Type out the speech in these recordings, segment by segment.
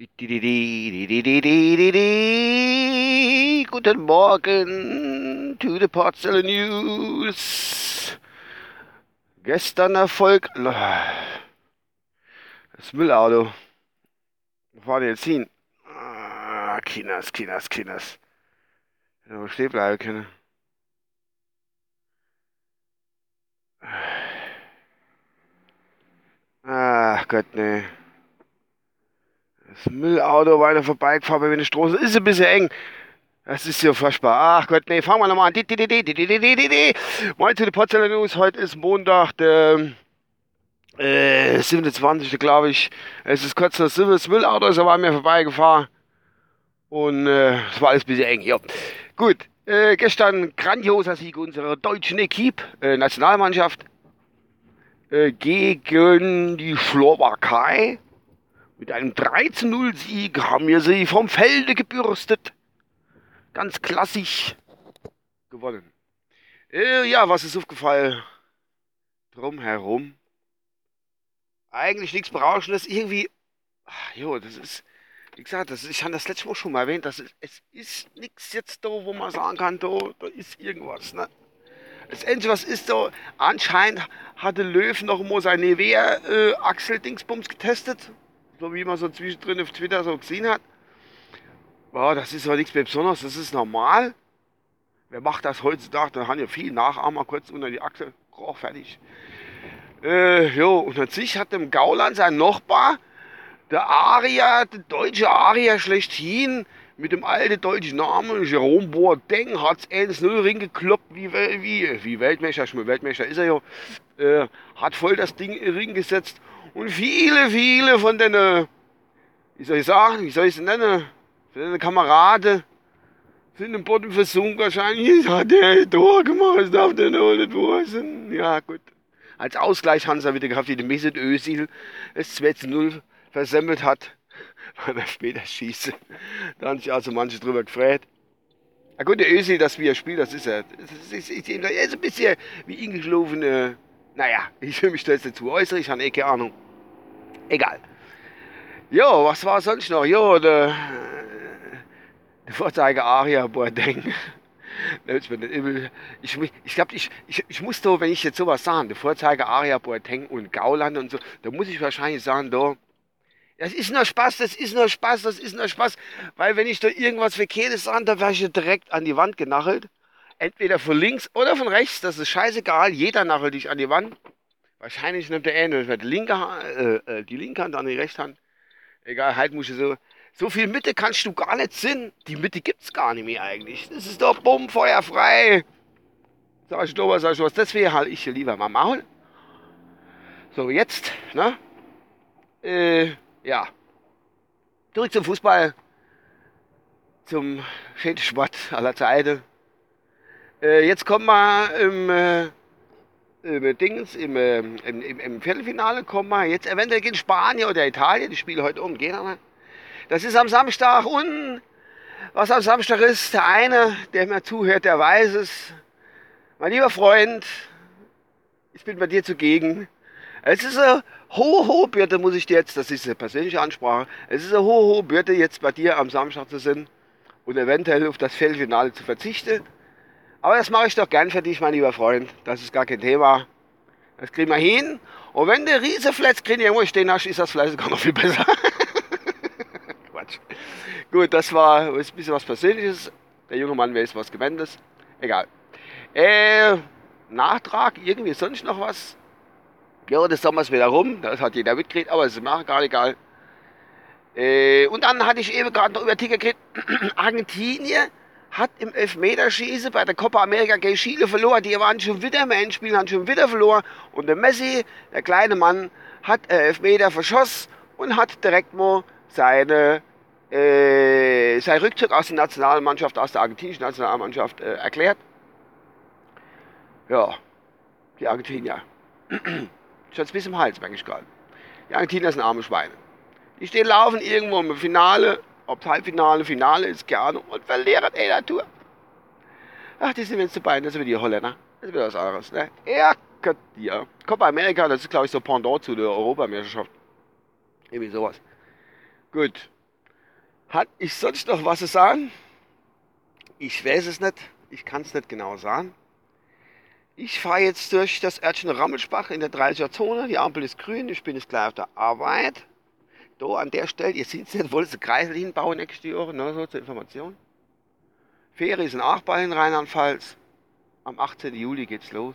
Guten Morgen to the Porzellan News. Gestern Erfolg. Das Müllauto. Wo fahren wir jetzt hin? Ah, Kinas, Kinas, Kinas. Hätte stehen bleiben können. Ach Gott, ne. Das Müllauto weiter vorbeigefahren bei der Straße. Ist ein bisschen eng. Das ist ja furchtbar. Ach Gott, nee, fangen wir nochmal an. Moin zu den Potsdamer News. Heute ist Montag, der äh, 27. glaube ich. Es ist kurz nach 7. Das Müllauto ist aber an mir vorbeigefahren. Und äh, es war alles ein bisschen eng. Ja. Gut, äh, gestern grandioser Sieg unserer deutschen Equipe, äh, Nationalmannschaft, äh, gegen die Slowakei. Mit einem 13-0-Sieg haben wir sie vom Felde gebürstet. Ganz klassisch gewonnen. Äh, ja, was ist aufgefallen? Drumherum. Eigentlich nichts Berauschendes. Irgendwie. Ach, jo, das ist. Wie gesagt, das ist, ich habe das letzte Mal schon mal erwähnt. Das ist, es ist nichts jetzt da, wo man sagen kann, da, da ist irgendwas. Ne? Das Einzige, was ist da? Anscheinend hatte Löw noch mal seine Nivea-Axel-Dingsbums getestet so wie man so zwischendrin auf Twitter so gesehen hat. Ja, das ist aber nichts mehr Besonderes, das ist normal. Wer macht das heutzutage? Da haben ja viele Nachahmer kurz unter die Achse. Oh, fertig. Äh, jo, und an sich hat dem Gauland sein Nachbar, der Aria, der deutsche Aria schlechthin, mit dem alten deutschen Namen Jerome Boateng, hat es 1-0 Ring gekloppt, wie, wie, wie Weltmeister, Weltmeister ist er ja, äh, hat voll das Ding in Ring gesetzt und viele, viele von den, äh, wie soll ich sagen, wie soll ich es nennen, von den Kameraden sind im Boden versunken wahrscheinlich. Hat der Tor gemacht, das darf der noch nicht wahr sein. Ja, gut. Als Ausgleich haben sie wieder gehabt, wie der Mesut Özil das 2-0 versemmelt hat, weil später schieße. Da haben sich also manche drüber gefreut. Ja gut, der Özil, das wie er spielt, das ist er. Das ist, ist, ist, ist ein bisschen wie eingeschlafene naja, ich will mich da jetzt dazu äußern, ich habe eh keine Ahnung. Egal. Jo, was war sonst noch? Jo, der, der Vorzeiger Aria Boateng. Ich, ich, ich glaube, ich, ich, ich muss da, wenn ich jetzt sowas sage, der Vorzeiger Aria Boateng und Gauland und so, da muss ich wahrscheinlich sagen, da, das ist nur Spaß, das ist nur Spaß, das ist nur Spaß, weil wenn ich da irgendwas Verkehrtes sage, da werde ich direkt an die Wand genachelt entweder von links oder von rechts, das ist scheißegal, jeder nachelt dich an die Wand. Wahrscheinlich nimmt der eine die linke, äh, äh, die linke Hand an die rechte Hand. Egal, halt muss ich so. So viel Mitte kannst du gar nicht sehen. Die Mitte gibt's gar nicht mehr eigentlich. Das ist doch bumm, feuerfrei. Sag ich doch was, sag ich was. Deswegen halt ich hier lieber mal Maul. So, jetzt, ne? Äh, ja. Zurück zum Fußball. Zum schönsten Sport aller Zeiten. Äh, jetzt kommen wir im, äh, im Dings, im, äh, im, im, im, Viertelfinale, kommen wir jetzt eventuell gegen Spanien oder Italien, die spielen heute um, gehen wir. Das ist am Samstag und was am Samstag ist, der eine, der mir zuhört, der weiß es. Mein lieber Freund, ich bin bei dir zugegen. Es ist eine hohe, hohe Bürde, muss ich dir jetzt, das ist eine persönliche Ansprache, es ist eine hohe, hohe Bürde, jetzt bei dir am Samstag zu sein und eventuell auf das Viertelfinale zu verzichten. Aber das mache ich doch gern für dich, mein lieber Freund. Das ist gar kein Thema. Das kriegen wir hin. Und wenn du Riesefletzkrin irgendwo stehen hast, ist das vielleicht sogar noch viel besser. Quatsch. Gut, das war ein bisschen was Persönliches. Der junge Mann weiß was Gewändes. Egal. Äh, Nachtrag, irgendwie sonst noch was? Ja, das Sommer ist wieder rum. Das hat jeder mitgekriegt, aber es ist mir gar egal. Äh, und dann hatte ich eben gerade noch über Ticker gekriegt. Argentinien hat im Elfmeterschießen bei der Copa America gegen Chile verloren. Die waren schon wieder im Endspiel, haben schon wieder verloren. Und der Messi, der kleine Mann, hat äh, Elfmeter verschossen und hat direkt mal seine, äh, sein Rückzug aus der Nationalmannschaft, aus der argentinischen Nationalmannschaft äh, erklärt. Ja, die Argentinier. Schon bis im Hals, merke ich gerade. Die Argentinier sind arme Schweine. Die stehen laufen irgendwo im Finale ob Halbfinale, Finale ist, keine Ahnung, und verlieren in der Tour. Ach, die sind jetzt dabei, das sind die Holländer. Das ist wieder was anderes, ne? Ja, ja. Copa America, das ist, glaube ich, so Pendant zu der Europameisterschaft. Irgendwie sowas. Gut. Hat ich sonst noch was zu sagen? Ich weiß es nicht. Ich kann es nicht genau sagen. Ich fahre jetzt durch das Örtchen Rammelsbach in der 30er Zone. Die Ampel ist grün. Ich bin jetzt gleich auf der Arbeit. Da an der Stelle, ihr seht es nicht, wollte Kreisel hinbauen nächste Jahre, ne, so zur Information. Ferien sind auch bald in Rheinland-Pfalz. Am 18. Juli geht's los.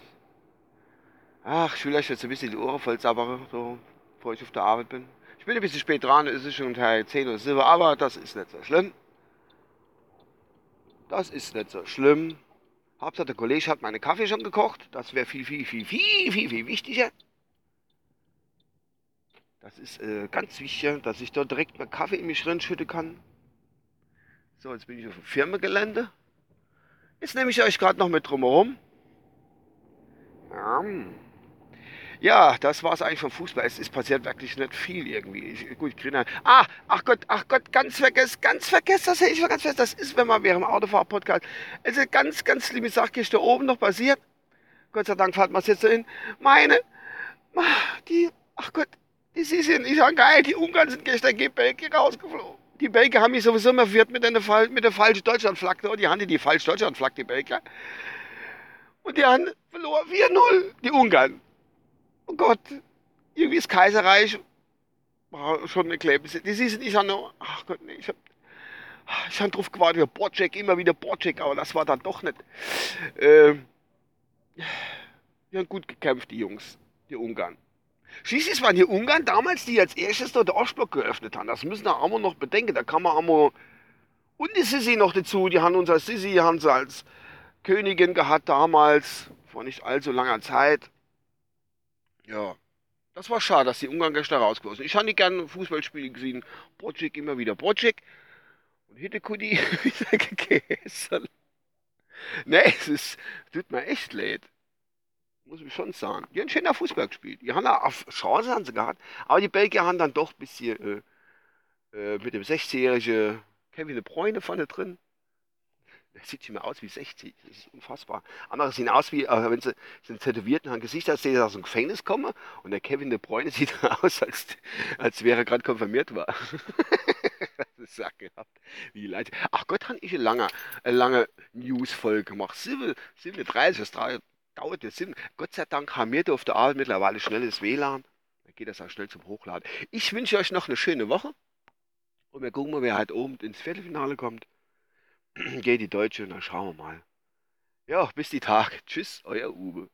Ach, ich will euch jetzt ein bisschen die Ohren voll zappern, so, bevor ich auf der Arbeit bin. Ich bin ein bisschen spät dran, es ist schon Teil 10 oder 7, aber das ist nicht so schlimm. Das ist nicht so schlimm. Hauptsache der Kollege hat meine Kaffee schon gekocht. Das wäre viel, viel, viel, viel, viel, viel wichtiger. Das ist äh, ganz wichtig, dass ich dort direkt meinen Kaffee in mich reinschütten kann. So, jetzt bin ich auf dem Firmengelände. Jetzt nehme ich euch gerade noch mit drumherum. Ja. Ja, das war es eigentlich vom Fußball. Es ist passiert wirklich nicht viel irgendwie. Ich, gut, kriege Ah, ach Gott, ach Gott, ganz vergessen, ganz vergessen, das hätte ich ganz vergessen. Das ist, wenn man während dem Autofahr-Podcast. Ist ganz, ganz liebe Sache, ist da oben noch passiert. Gott sei Dank fährt man es jetzt so hin. Meine, die, ach Gott, die sind nicht so geil. Die Ungarn sind gestern gegen Belgien rausgeflogen. Die Belgier haben mich sowieso immer verwirrt mit, mit der falschen Deutschlandflagge. Die haben die falsche Deutschlandflagge, die Belgier. Und die haben verloren 4-0, die Ungarn. Oh Gott, irgendwie das Kaiserreich war schon eine Klebse. Das ist nicht noch, ach Gott, nee, ich hab, ich hab drauf gewartet, Bocek, immer wieder Bocek, aber das war dann doch nicht. Ähm, die haben gut gekämpft, die Jungs, die Ungarn. Schließlich waren die Ungarn damals, die als erstes dort den Ostblock geöffnet haben. Das müssen wir auch noch bedenken. Da kann man auch und die Sissi noch dazu. Die haben uns als Sissi, haben sie als Königin gehabt damals, vor nicht allzu langer Zeit. Ja, das war schade, dass die Ungarn gestern rausgekommen sind. Ich habe nicht gerne Fußballspiele gesehen. Bocek immer wieder Bocek. Und Hittekudi wieder gegessen. Ne, es ist, tut mir echt leid. Muss ich schon sagen. Die haben schöner Fußball gespielt. Die haben auf Chance haben sie gehabt. Aber die Belgier haben dann doch ein bisschen äh, äh, mit dem 16-jährigen Kevin De Bruyne vorne drin der sieht schon mal aus wie 60. Das ist unfassbar. Andere sehen aus wie, äh, wenn sie sind tätowiert und haben Gesicht, als sie aus dem Gefängnis kommen. Und der Kevin De Bruyne sieht aus, als, als wäre er gerade konfirmiert war. sagt gehabt. Wie leid. Ach Gott, habe ich eine lange, lange News-Folge gemacht. 37, das dauert jetzt. Gott sei Dank haben wir da auf der Arbeit mittlerweile schnelles WLAN. Da geht das auch schnell zum Hochladen. Ich wünsche euch noch eine schöne Woche. Und wir gucken mal, wer halt oben ins Viertelfinale kommt. geht die Deutsche und dann schauen wir mal. Ja, bis die Tag. Tschüss, euer Uwe.